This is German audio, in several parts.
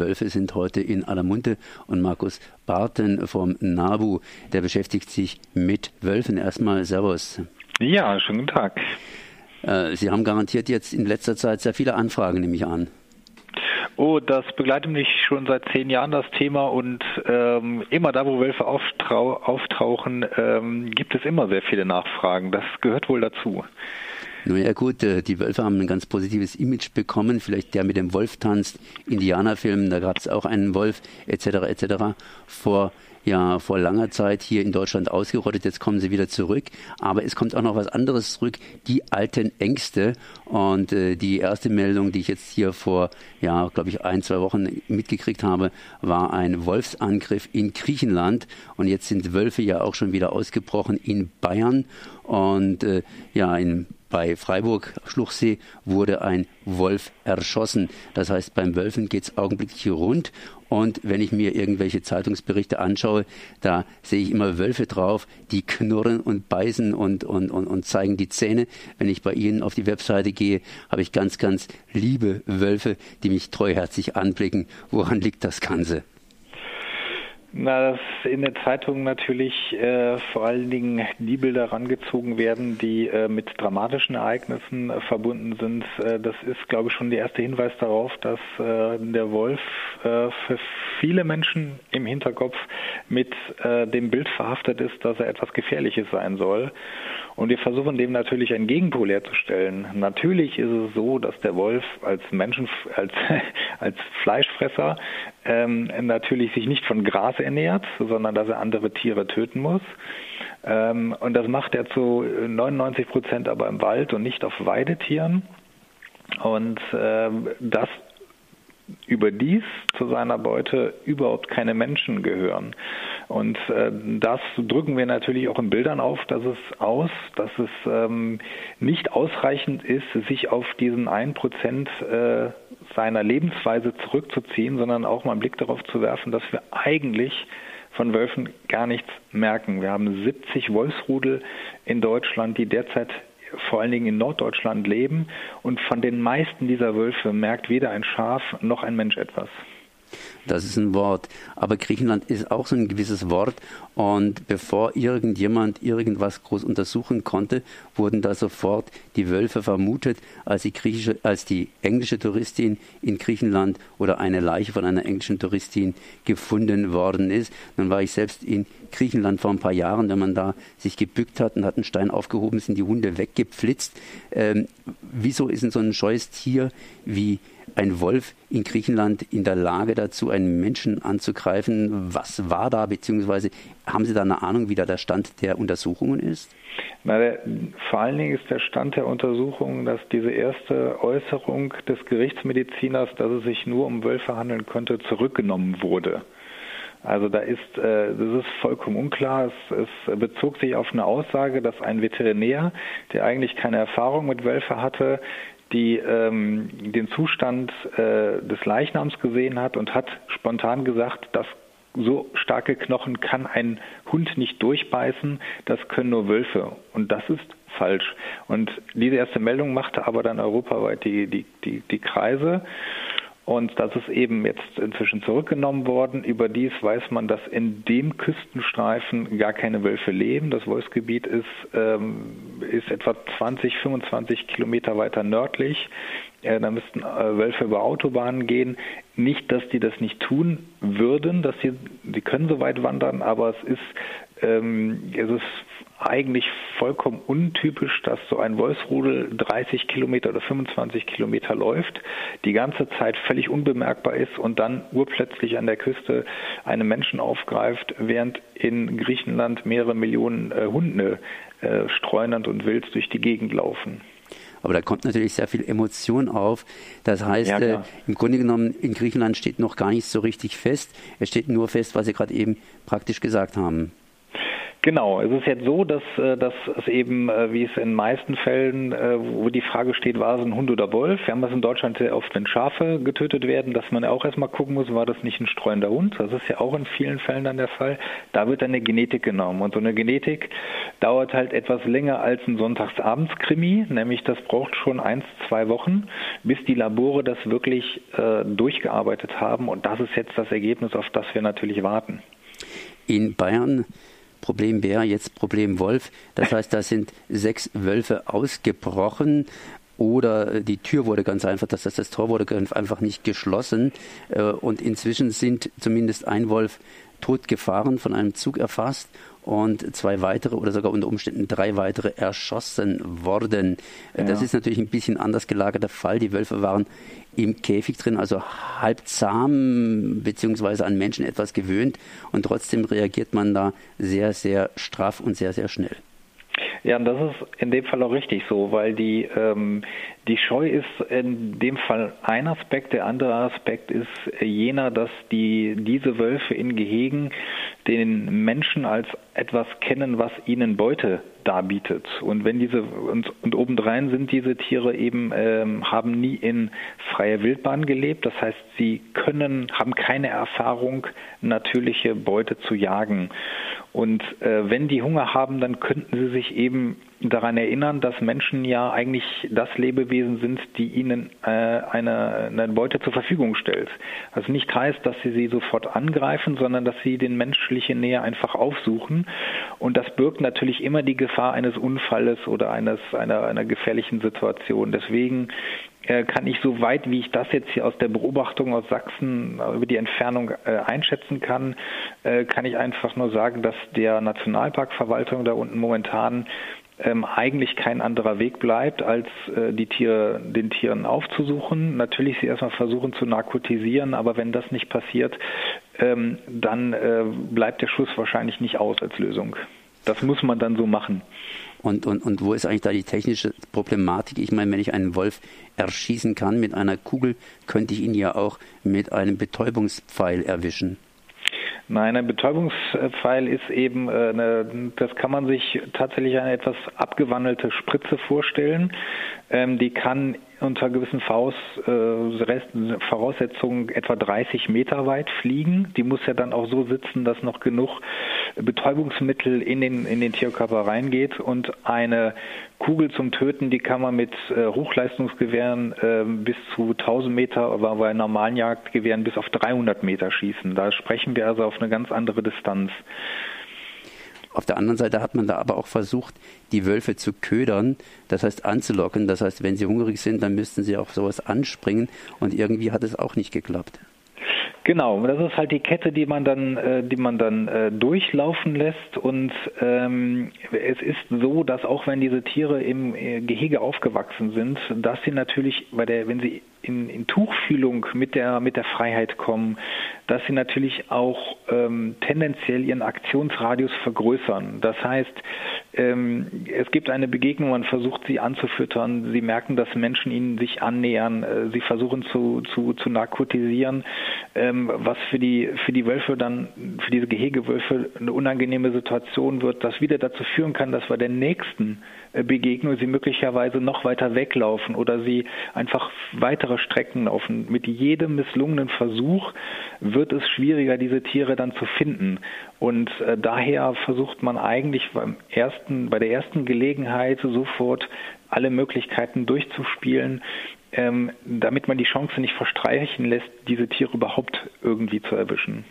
Wölfe sind heute in aller Munde und Markus Barten vom NABU, der beschäftigt sich mit Wölfen. Erstmal Servus. Ja, schönen guten Tag. Äh, Sie haben garantiert jetzt in letzter Zeit sehr viele Anfragen, nehme ich an. Oh, das begleitet mich schon seit zehn Jahren, das Thema. Und ähm, immer da, wo Wölfe auftauchen, ähm, gibt es immer sehr viele Nachfragen. Das gehört wohl dazu. Naja gut, äh, die Wölfe haben ein ganz positives Image bekommen. Vielleicht der mit dem Wolf tanzt, Indianerfilm, da gab es auch einen Wolf etc. etc. vor ja vor langer Zeit hier in Deutschland ausgerottet. Jetzt kommen sie wieder zurück. Aber es kommt auch noch was anderes zurück, die alten Ängste. Und äh, die erste Meldung, die ich jetzt hier vor, ja, glaube ich, ein, zwei Wochen mitgekriegt habe, war ein Wolfsangriff in Griechenland. Und jetzt sind Wölfe ja auch schon wieder ausgebrochen in Bayern. Und äh, ja, in bei Freiburg Schluchsee wurde ein Wolf erschossen. Das heißt, beim Wölfen geht es augenblicklich rund. Und wenn ich mir irgendwelche Zeitungsberichte anschaue, da sehe ich immer Wölfe drauf, die knurren und beißen und, und, und, und zeigen die Zähne. Wenn ich bei Ihnen auf die Webseite gehe, habe ich ganz, ganz liebe Wölfe, die mich treuherzig anblicken. Woran liegt das Ganze? Na, dass in der Zeitung natürlich äh, vor allen Dingen die Bilder rangezogen werden, die äh, mit dramatischen Ereignissen äh, verbunden sind. Äh, das ist, glaube ich, schon der erste Hinweis darauf, dass äh, der Wolf äh, für viele Menschen im Hinterkopf mit dem Bild verhaftet ist, dass er etwas Gefährliches sein soll. Und wir versuchen dem natürlich ein Gegenpol herzustellen. Natürlich ist es so, dass der Wolf als Menschen, als, als Fleischfresser ähm, natürlich sich nicht von Gras ernährt, sondern dass er andere Tiere töten muss. Ähm, und das macht er zu 99 Prozent aber im Wald und nicht auf Weidetieren. Und ähm, das überdies zu seiner Beute überhaupt keine Menschen gehören. Und äh, das drücken wir natürlich auch in Bildern auf, dass es aus, dass es ähm, nicht ausreichend ist, sich auf diesen einen Prozent äh, seiner Lebensweise zurückzuziehen, sondern auch mal einen Blick darauf zu werfen, dass wir eigentlich von Wölfen gar nichts merken. Wir haben 70 Wolfsrudel in Deutschland, die derzeit vor allen Dingen in Norddeutschland leben. Und von den meisten dieser Wölfe merkt weder ein Schaf noch ein Mensch etwas. Das ist ein Wort. Aber Griechenland ist auch so ein gewisses Wort. Und bevor irgendjemand irgendwas groß untersuchen konnte, wurden da sofort die Wölfe vermutet, als die, griechische, als die englische Touristin in Griechenland oder eine Leiche von einer englischen Touristin gefunden worden ist. Dann war ich selbst in Griechenland vor ein paar Jahren, wenn man da sich gebückt hat und hat einen Stein aufgehoben, sind die Hunde weggepflitzt. Ähm, wieso ist denn so ein scheues Tier wie ein Wolf in Griechenland in der Lage dazu, einen Menschen anzugreifen? Was war da, beziehungsweise haben Sie da eine Ahnung, wie da der Stand der Untersuchungen ist? Na, der, vor allen Dingen ist der Stand der Untersuchungen, dass diese erste Äußerung des Gerichtsmediziners, dass es sich nur um Wölfe handeln könnte, zurückgenommen wurde. Also da ist, äh, das ist vollkommen unklar. Es, es bezog sich auf eine Aussage, dass ein Veterinär, der eigentlich keine Erfahrung mit Wölfe hatte, die ähm, den Zustand äh, des Leichnams gesehen hat und hat spontan gesagt, dass so starke Knochen kann ein Hund nicht durchbeißen, das können nur Wölfe. Und das ist falsch. Und diese erste Meldung machte aber dann europaweit die, die, die, die Kreise. Und das ist eben jetzt inzwischen zurückgenommen worden. Überdies weiß man, dass in dem Küstenstreifen gar keine Wölfe leben. Das Wolfsgebiet ist, ähm, ist etwa 20, 25 Kilometer weiter nördlich. Äh, da müssten äh, Wölfe über Autobahnen gehen. Nicht, dass die das nicht tun würden, dass sie, die können so weit wandern, aber es ist, ähm, es ist eigentlich vollkommen untypisch, dass so ein Wolfsrudel 30 Kilometer oder 25 Kilometer läuft, die ganze Zeit völlig unbemerkbar ist und dann urplötzlich an der Küste einen Menschen aufgreift, während in Griechenland mehrere Millionen äh, Hunde äh, streunend und wild durch die Gegend laufen. Aber da kommt natürlich sehr viel Emotion auf. Das heißt, ja, äh, im Grunde genommen in Griechenland steht noch gar nichts so richtig fest. Es steht nur fest, was Sie gerade eben praktisch gesagt haben. Genau, es ist jetzt so, dass, äh, dass es eben, äh, wie es in meisten Fällen, äh, wo die Frage steht, war es ein Hund oder Wolf? Wir haben das in Deutschland sehr oft, wenn Schafe getötet werden, dass man auch erstmal gucken muss, war das nicht ein streuender Hund? Das ist ja auch in vielen Fällen dann der Fall. Da wird dann eine Genetik genommen. Und so eine Genetik dauert halt etwas länger als ein Sonntagsabends-Krimi, nämlich das braucht schon eins, zwei Wochen, bis die Labore das wirklich äh, durchgearbeitet haben. Und das ist jetzt das Ergebnis, auf das wir natürlich warten. In Bayern Problem Bär, jetzt Problem Wolf. Das heißt, da sind sechs Wölfe ausgebrochen oder die Tür wurde ganz einfach, das heißt, das Tor wurde einfach nicht geschlossen. Äh, und inzwischen sind zumindest ein Wolf tot gefahren, von einem Zug erfasst und zwei weitere oder sogar unter Umständen drei weitere erschossen worden. Ja. Das ist natürlich ein bisschen anders gelagerter Fall. Die Wölfe waren im Käfig drin, also halb zahm beziehungsweise an Menschen etwas gewöhnt und trotzdem reagiert man da sehr, sehr straff und sehr, sehr schnell. Ja, und das ist in dem Fall auch richtig so, weil die, ähm, die Scheu ist in dem Fall ein Aspekt. Der andere Aspekt ist jener, dass die, diese Wölfe in Gehegen den Menschen als etwas kennen, was ihnen Beute darbietet. Und wenn diese und, und obendrein sind diese Tiere eben ähm, haben nie in freier Wildbahn gelebt. Das heißt, sie können haben keine Erfahrung, natürliche Beute zu jagen. Und äh, wenn die Hunger haben, dann könnten sie sich eben daran erinnern, dass Menschen ja eigentlich das Lebewesen sind, die ihnen äh, eine, eine Beute zur Verfügung stellt. Was nicht heißt, dass sie sie sofort angreifen, sondern dass sie den menschliche Nähe einfach aufsuchen. Und das birgt natürlich immer die Gefahr eines Unfalles oder eines, einer, einer gefährlichen Situation. Deswegen äh, kann ich so weit, wie ich das jetzt hier aus der Beobachtung aus Sachsen über die Entfernung äh, einschätzen kann, äh, kann ich einfach nur sagen, dass der Nationalparkverwaltung da unten momentan ähm, eigentlich kein anderer Weg bleibt, als äh, die Tiere, den Tieren aufzusuchen. Natürlich sie erstmal versuchen zu narkotisieren, aber wenn das nicht passiert, ähm, dann äh, bleibt der Schuss wahrscheinlich nicht aus als Lösung. Das muss man dann so machen. Und, und, und wo ist eigentlich da die technische Problematik? Ich meine, wenn ich einen Wolf erschießen kann mit einer Kugel, könnte ich ihn ja auch mit einem Betäubungspfeil erwischen. Nein, ein Betäubungspfeil ist eben, äh, eine, das kann man sich tatsächlich eine etwas abgewandelte Spritze vorstellen. Ähm, die kann unter gewissen äh, Voraussetzungen etwa 30 Meter weit fliegen. Die muss ja dann auch so sitzen, dass noch genug Betäubungsmittel in den, in den Tierkörper reingeht. Und eine Kugel zum Töten, die kann man mit äh, Hochleistungsgewehren äh, bis zu 1000 Meter, aber bei normalen Jagdgewehren bis auf 300 Meter schießen. Da sprechen wir also auf eine ganz andere Distanz. Auf der anderen Seite hat man da aber auch versucht, die Wölfe zu ködern, das heißt anzulocken. Das heißt, wenn sie hungrig sind, dann müssten sie auch sowas anspringen und irgendwie hat es auch nicht geklappt. Genau, das ist halt die Kette, die man dann, äh, die man dann äh, durchlaufen lässt. Und ähm, es ist so, dass auch wenn diese Tiere im äh, Gehege aufgewachsen sind, dass sie natürlich bei der, wenn sie in, in Tuchfühlung mit der, mit der Freiheit kommen, dass sie natürlich auch ähm, tendenziell ihren Aktionsradius vergrößern. Das heißt, ähm, es gibt eine Begegnung, man versucht sie anzufüttern, sie merken, dass Menschen ihnen sich annähern, äh, sie versuchen zu, zu, zu narkotisieren, ähm, was für die, für die Wölfe dann, für diese Gehegewölfe eine unangenehme Situation wird, das wieder dazu führen kann, dass wir der nächsten äh, Begegnung sie möglicherweise noch weiter weglaufen oder sie einfach weitere Strecken laufen. Mit jedem misslungenen Versuch wird es schwieriger, diese Tiere dann zu finden. Und äh, daher versucht man eigentlich beim bei der ersten Gelegenheit sofort alle Möglichkeiten durchzuspielen, ähm, damit man die Chance nicht verstreichen lässt, diese Tiere überhaupt irgendwie zu erwischen.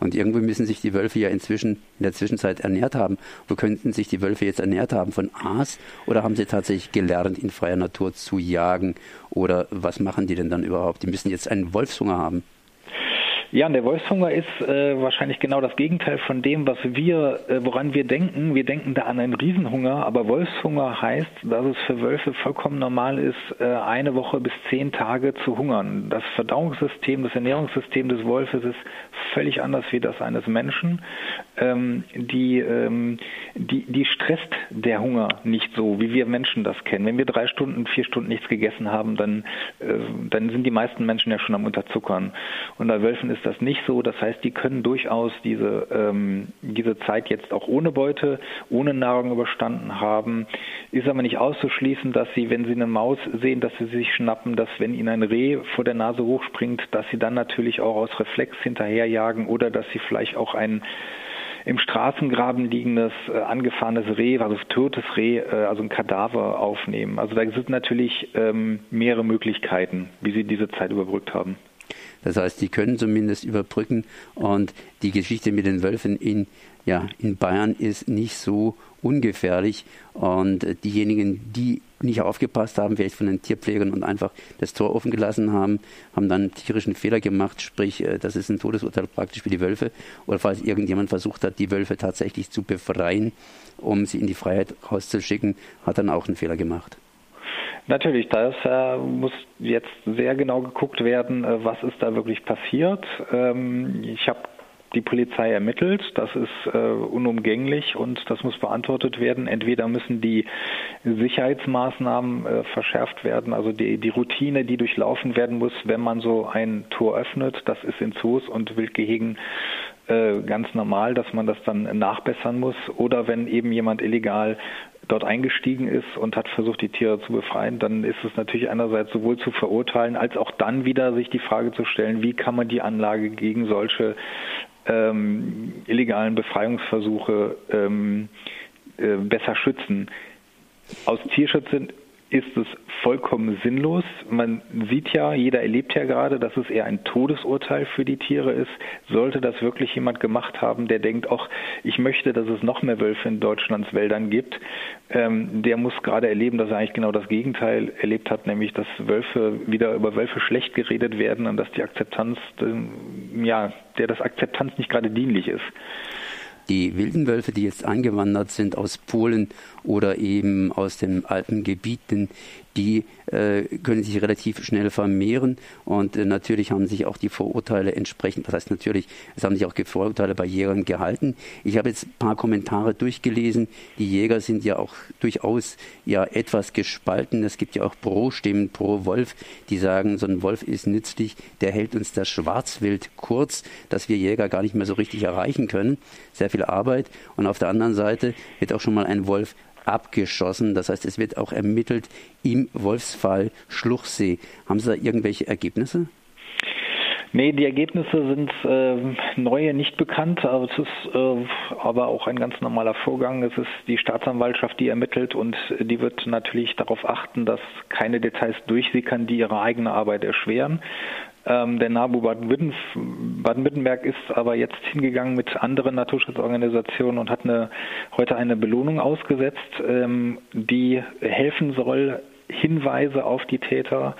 Und irgendwie müssen sich die Wölfe ja inzwischen in der Zwischenzeit ernährt haben. Wo könnten sich die Wölfe jetzt ernährt haben? Von Aas? Oder haben sie tatsächlich gelernt, in freier Natur zu jagen? Oder was machen die denn dann überhaupt? Die müssen jetzt einen Wolfshunger haben. Ja, und der Wolfshunger ist äh, wahrscheinlich genau das Gegenteil von dem, was wir, äh, woran wir denken. Wir denken da an einen Riesenhunger, aber Wolfshunger heißt, dass es für Wölfe vollkommen normal ist, äh, eine Woche bis zehn Tage zu hungern. Das Verdauungssystem, das Ernährungssystem des Wolfes ist völlig anders wie das eines Menschen. Ähm, die, ähm, die, die stresst der Hunger nicht so, wie wir Menschen das kennen. Wenn wir drei Stunden, vier Stunden nichts gegessen haben, dann, äh, dann sind die meisten Menschen ja schon am Unterzuckern. Und bei Wölfen ist das nicht so. Das heißt, die können durchaus diese, ähm, diese Zeit jetzt auch ohne Beute, ohne Nahrung überstanden haben. Ist aber nicht auszuschließen, dass sie, wenn sie eine Maus sehen, dass sie sich schnappen, dass wenn ihnen ein Reh vor der Nase hochspringt, dass sie dann natürlich auch aus Reflex hinterherjagen oder dass sie vielleicht auch ein im Straßengraben liegendes, äh, angefahrenes Reh, also totes Reh, äh, also ein Kadaver aufnehmen. Also da sind natürlich ähm, mehrere Möglichkeiten, wie sie diese Zeit überbrückt haben. Das heißt, die können zumindest überbrücken und die Geschichte mit den Wölfen in, ja, in Bayern ist nicht so ungefährlich und diejenigen, die nicht aufgepasst haben, vielleicht von den Tierpflegern und einfach das Tor offen gelassen haben, haben dann einen tierischen Fehler gemacht, sprich, äh, das ist ein Todesurteil praktisch für die Wölfe. Oder falls irgendjemand versucht hat, die Wölfe tatsächlich zu befreien, um sie in die Freiheit rauszuschicken, hat dann auch einen Fehler gemacht. Natürlich, da äh, muss jetzt sehr genau geguckt werden, äh, was ist da wirklich passiert. Ähm, ich habe die Polizei ermittelt. Das ist äh, unumgänglich und das muss beantwortet werden. Entweder müssen die Sicherheitsmaßnahmen äh, verschärft werden, also die, die Routine, die durchlaufen werden muss, wenn man so ein Tor öffnet. Das ist in Zoos und Wildgehegen äh, ganz normal, dass man das dann nachbessern muss. Oder wenn eben jemand illegal dort eingestiegen ist und hat versucht, die Tiere zu befreien, dann ist es natürlich einerseits sowohl zu verurteilen, als auch dann wieder sich die Frage zu stellen, wie kann man die Anlage gegen solche ähm, illegalen Befreiungsversuche ähm, äh, besser schützen. Aus Tierschutz ist es vollkommen sinnlos. Man sieht ja, jeder erlebt ja gerade, dass es eher ein Todesurteil für die Tiere ist. Sollte das wirklich jemand gemacht haben, der denkt, ach, ich möchte, dass es noch mehr Wölfe in Deutschlands Wäldern gibt, ähm, der muss gerade erleben, dass er eigentlich genau das Gegenteil erlebt hat, nämlich dass Wölfe wieder über Wölfe schlecht geredet werden und dass die Akzeptanz, ja, der das Akzeptanz nicht gerade dienlich ist. Die wilden Wölfe, die jetzt eingewandert sind aus Polen oder eben aus den Alpengebieten, die äh, können sich relativ schnell vermehren und äh, natürlich haben sich auch die Vorurteile entsprechend, das heißt natürlich, es haben sich auch Vorurteile bei Jägern gehalten. Ich habe jetzt ein paar Kommentare durchgelesen. Die Jäger sind ja auch durchaus ja etwas gespalten. Es gibt ja auch Pro-Stimmen pro Wolf, die sagen, so ein Wolf ist nützlich, der hält uns das Schwarzwild kurz, dass wir Jäger gar nicht mehr so richtig erreichen können. Sehr viel Arbeit. Und auf der anderen Seite wird auch schon mal ein Wolf abgeschossen. Das heißt, es wird auch ermittelt im Wolfsfall Schluchsee. Haben Sie da irgendwelche Ergebnisse? Nee, die Ergebnisse sind äh, neue nicht bekannt, aber es ist äh, aber auch ein ganz normaler Vorgang. Es ist die Staatsanwaltschaft, die ermittelt und die wird natürlich darauf achten, dass keine Details durchsickern, die ihre eigene Arbeit erschweren. Ähm, der NABU Baden-Württemberg ist aber jetzt hingegangen mit anderen Naturschutzorganisationen und hat eine, heute eine Belohnung ausgesetzt, ähm, die helfen soll, Hinweise auf die Täter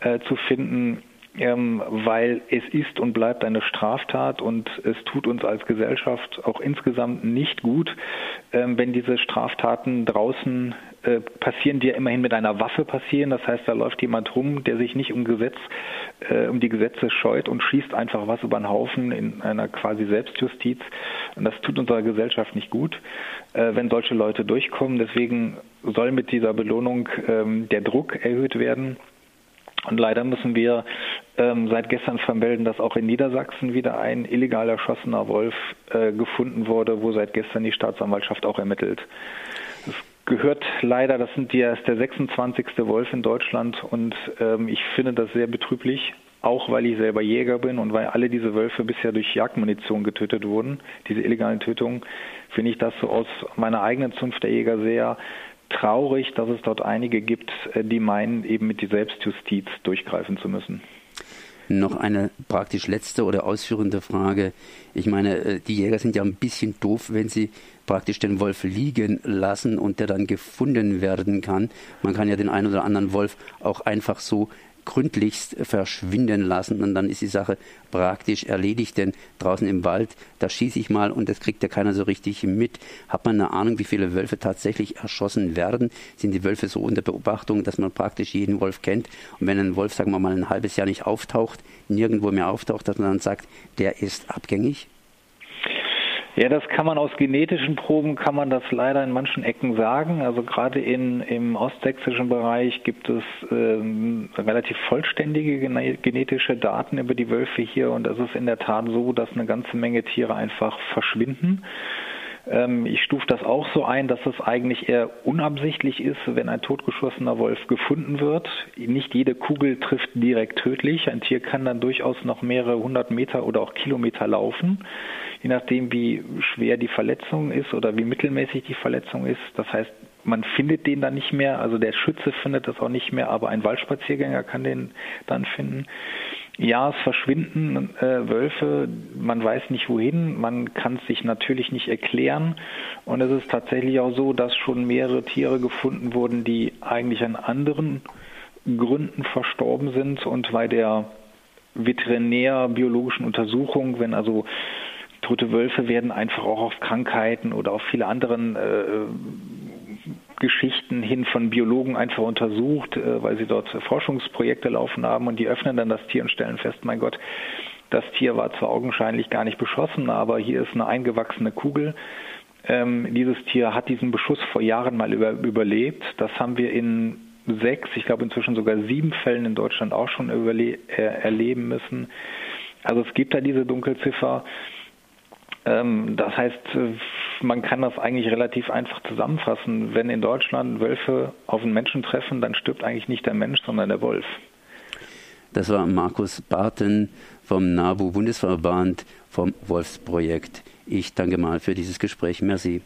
äh, zu finden, ähm, weil es ist und bleibt eine Straftat und es tut uns als Gesellschaft auch insgesamt nicht gut, ähm, wenn diese Straftaten draußen äh, passieren, die ja immerhin mit einer Waffe passieren. Das heißt, da läuft jemand rum, der sich nicht um Gesetz, äh, um die Gesetze scheut und schießt einfach was über den Haufen in einer quasi Selbstjustiz. Und das tut unserer Gesellschaft nicht gut, äh, wenn solche Leute durchkommen. Deswegen soll mit dieser Belohnung ähm, der Druck erhöht werden. Und leider müssen wir ähm, seit gestern vermelden, dass auch in Niedersachsen wieder ein illegal erschossener Wolf äh, gefunden wurde, wo seit gestern die Staatsanwaltschaft auch ermittelt. Das gehört leider, das sind die, ist der 26. Wolf in Deutschland und ähm, ich finde das sehr betrüblich, auch weil ich selber Jäger bin und weil alle diese Wölfe bisher durch Jagdmunition getötet wurden, diese illegalen Tötungen, finde ich das so aus meiner eigenen Zunft der Jäger sehr traurig, dass es dort einige gibt, äh, die meinen, eben mit die Selbstjustiz durchgreifen zu müssen. Noch eine praktisch letzte oder ausführende Frage. Ich meine, äh, die Jäger sind ja ein bisschen doof, wenn sie praktisch den Wolf liegen lassen und der dann gefunden werden kann. Man kann ja den einen oder anderen Wolf auch einfach so gründlichst verschwinden lassen und dann ist die Sache praktisch erledigt, denn draußen im Wald, da schieße ich mal und das kriegt ja keiner so richtig mit. Hat man eine Ahnung, wie viele Wölfe tatsächlich erschossen werden? Sind die Wölfe so unter Beobachtung, dass man praktisch jeden Wolf kennt? Und wenn ein Wolf, sagen wir mal, ein halbes Jahr nicht auftaucht, nirgendwo mehr auftaucht, dass man dann sagt, der ist abgängig? Ja, das kann man aus genetischen Proben, kann man das leider in manchen Ecken sagen. Also gerade in, im ostsächsischen Bereich gibt es ähm, relativ vollständige genetische Daten über die Wölfe hier und es ist in der Tat so, dass eine ganze Menge Tiere einfach verschwinden. Ähm, ich stufe das auch so ein, dass es eigentlich eher unabsichtlich ist, wenn ein totgeschossener Wolf gefunden wird. Nicht jede Kugel trifft direkt tödlich. Ein Tier kann dann durchaus noch mehrere hundert Meter oder auch Kilometer laufen je nachdem, wie schwer die Verletzung ist oder wie mittelmäßig die Verletzung ist. Das heißt, man findet den dann nicht mehr, also der Schütze findet das auch nicht mehr, aber ein Waldspaziergänger kann den dann finden. Ja, es verschwinden äh, Wölfe, man weiß nicht wohin, man kann es sich natürlich nicht erklären. Und es ist tatsächlich auch so, dass schon mehrere Tiere gefunden wurden, die eigentlich an anderen Gründen verstorben sind. Und bei der veterinär-biologischen Untersuchung, wenn also tote Wölfe werden einfach auch auf Krankheiten oder auf viele anderen äh, Geschichten hin von Biologen einfach untersucht, äh, weil sie dort Forschungsprojekte laufen haben und die öffnen dann das Tier und stellen fest, mein Gott, das Tier war zwar augenscheinlich gar nicht beschossen, aber hier ist eine eingewachsene Kugel. Ähm, dieses Tier hat diesen Beschuss vor Jahren mal über, überlebt. Das haben wir in sechs, ich glaube inzwischen sogar sieben Fällen in Deutschland auch schon äh, erleben müssen. Also es gibt da diese Dunkelziffer. Ähm, das heißt, man kann das eigentlich relativ einfach zusammenfassen. Wenn in Deutschland Wölfe auf einen Menschen treffen, dann stirbt eigentlich nicht der Mensch, sondern der Wolf. Das war Markus Barten vom NABU Bundesverband vom Wolfsprojekt. Ich danke mal für dieses Gespräch. Merci.